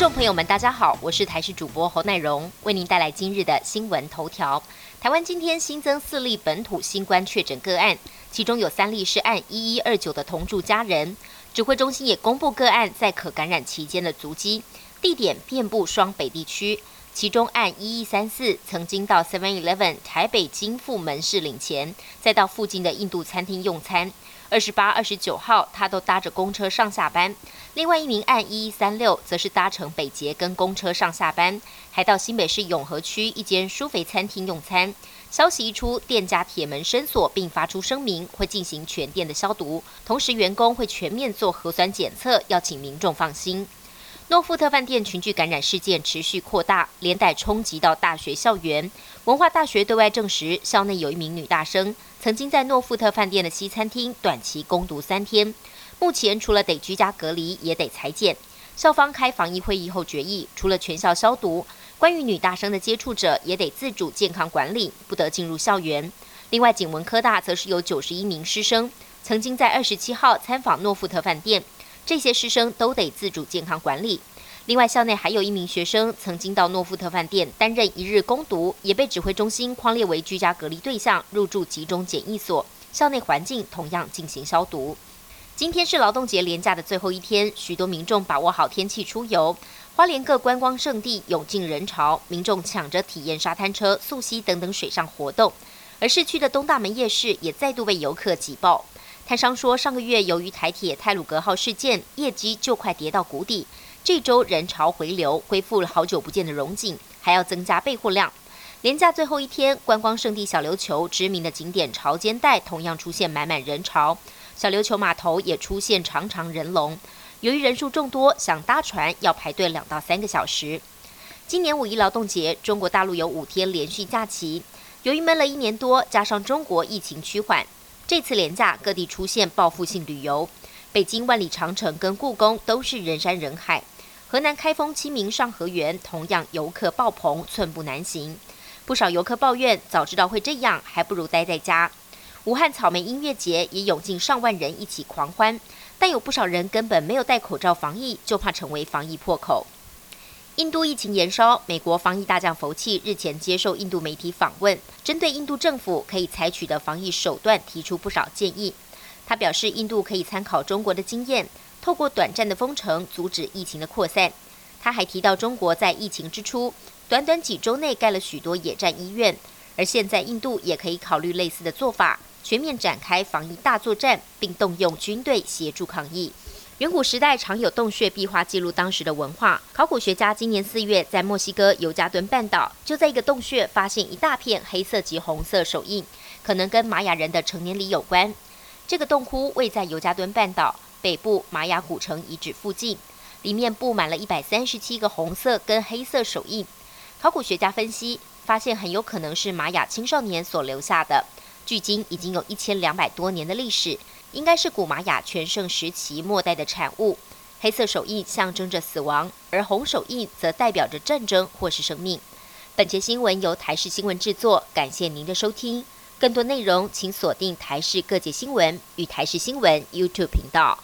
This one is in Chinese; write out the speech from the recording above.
众朋友们，大家好，我是台视主播侯乃荣，为您带来今日的新闻头条。台湾今天新增四例本土新冠确诊个案，其中有三例是按一一二九的同住家人。指挥中心也公布个案在可感染期间的足迹，地点遍布双北地区，其中按一一三四曾经到 Seven Eleven 台北金富门市领钱，再到附近的印度餐厅用餐。二十八、二十九号，他都搭着公车上下班。另外一名案一一三六，则是搭乘北捷跟公车上下班，还到新北市永和区一间舒肥餐厅用餐。消息一出，店家铁门深锁，并发出声明，会进行全店的消毒，同时员工会全面做核酸检测，要请民众放心。诺富特饭店群聚感染事件持续扩大，连带冲击到大学校园。文化大学对外证实，校内有一名女大生曾经在诺富特饭店的西餐厅短期攻读三天，目前除了得居家隔离，也得裁剪。校方开防疫会议后决议，除了全校消毒，关于女大生的接触者也得自主健康管理，不得进入校园。另外，景文科大则是有九十一名师生曾经在二十七号参访诺富特饭店。这些师生都得自主健康管理。另外，校内还有一名学生曾经到诺富特饭店担任一日攻读，也被指挥中心框列为居家隔离对象，入住集中检疫所。校内环境同样进行消毒。今天是劳动节连假的最后一天，许多民众把握好天气出游。花莲各观光胜地涌进人潮，民众抢着体验沙滩车、溯溪等等水上活动。而市区的东大门夜市也再度被游客挤爆。台商说，上个月由于台铁泰鲁格号事件，业绩就快跌到谷底。这周人潮回流，恢复了好久不见的荣景，还要增加备货量。连假最后一天，观光圣地小琉球知名的景点潮间带同样出现满满人潮，小琉球码头也出现长长人龙。由于人数众多，想搭船要排队两到三个小时。今年五一劳动节，中国大陆有五天连续假期。由于闷了一年多，加上中国疫情趋缓。这次廉价各地出现报复性旅游，北京万里长城跟故宫都是人山人海，河南开封清明上河园同样游客爆棚，寸步难行。不少游客抱怨，早知道会这样，还不如待在家。武汉草莓音乐节也涌进上万人一起狂欢，但有不少人根本没有戴口罩防疫，就怕成为防疫破口。印度疫情延烧，美国防疫大将福气日前接受印度媒体访问，针对印度政府可以采取的防疫手段提出不少建议。他表示，印度可以参考中国的经验，透过短暂的封城阻止疫情的扩散。他还提到，中国在疫情之初短短几周内盖了许多野战医院，而现在印度也可以考虑类似的做法，全面展开防疫大作战，并动用军队协助抗疫。远古时代常有洞穴壁画记录当时的文化。考古学家今年四月在墨西哥尤加敦半岛，就在一个洞穴发现一大片黑色及红色手印，可能跟玛雅人的成年礼有关。这个洞窟位在尤加敦半岛北部玛雅古城遗址附近，里面布满了一百三十七个红色跟黑色手印。考古学家分析发现，很有可能是玛雅青少年所留下的，距今已经有一千两百多年的历史。应该是古玛雅全盛时期末代的产物。黑色手印象征着死亡，而红手印则代表着战争或是生命。本节新闻由台视新闻制作，感谢您的收听。更多内容请锁定台视各界新闻与台视新闻 YouTube 频道。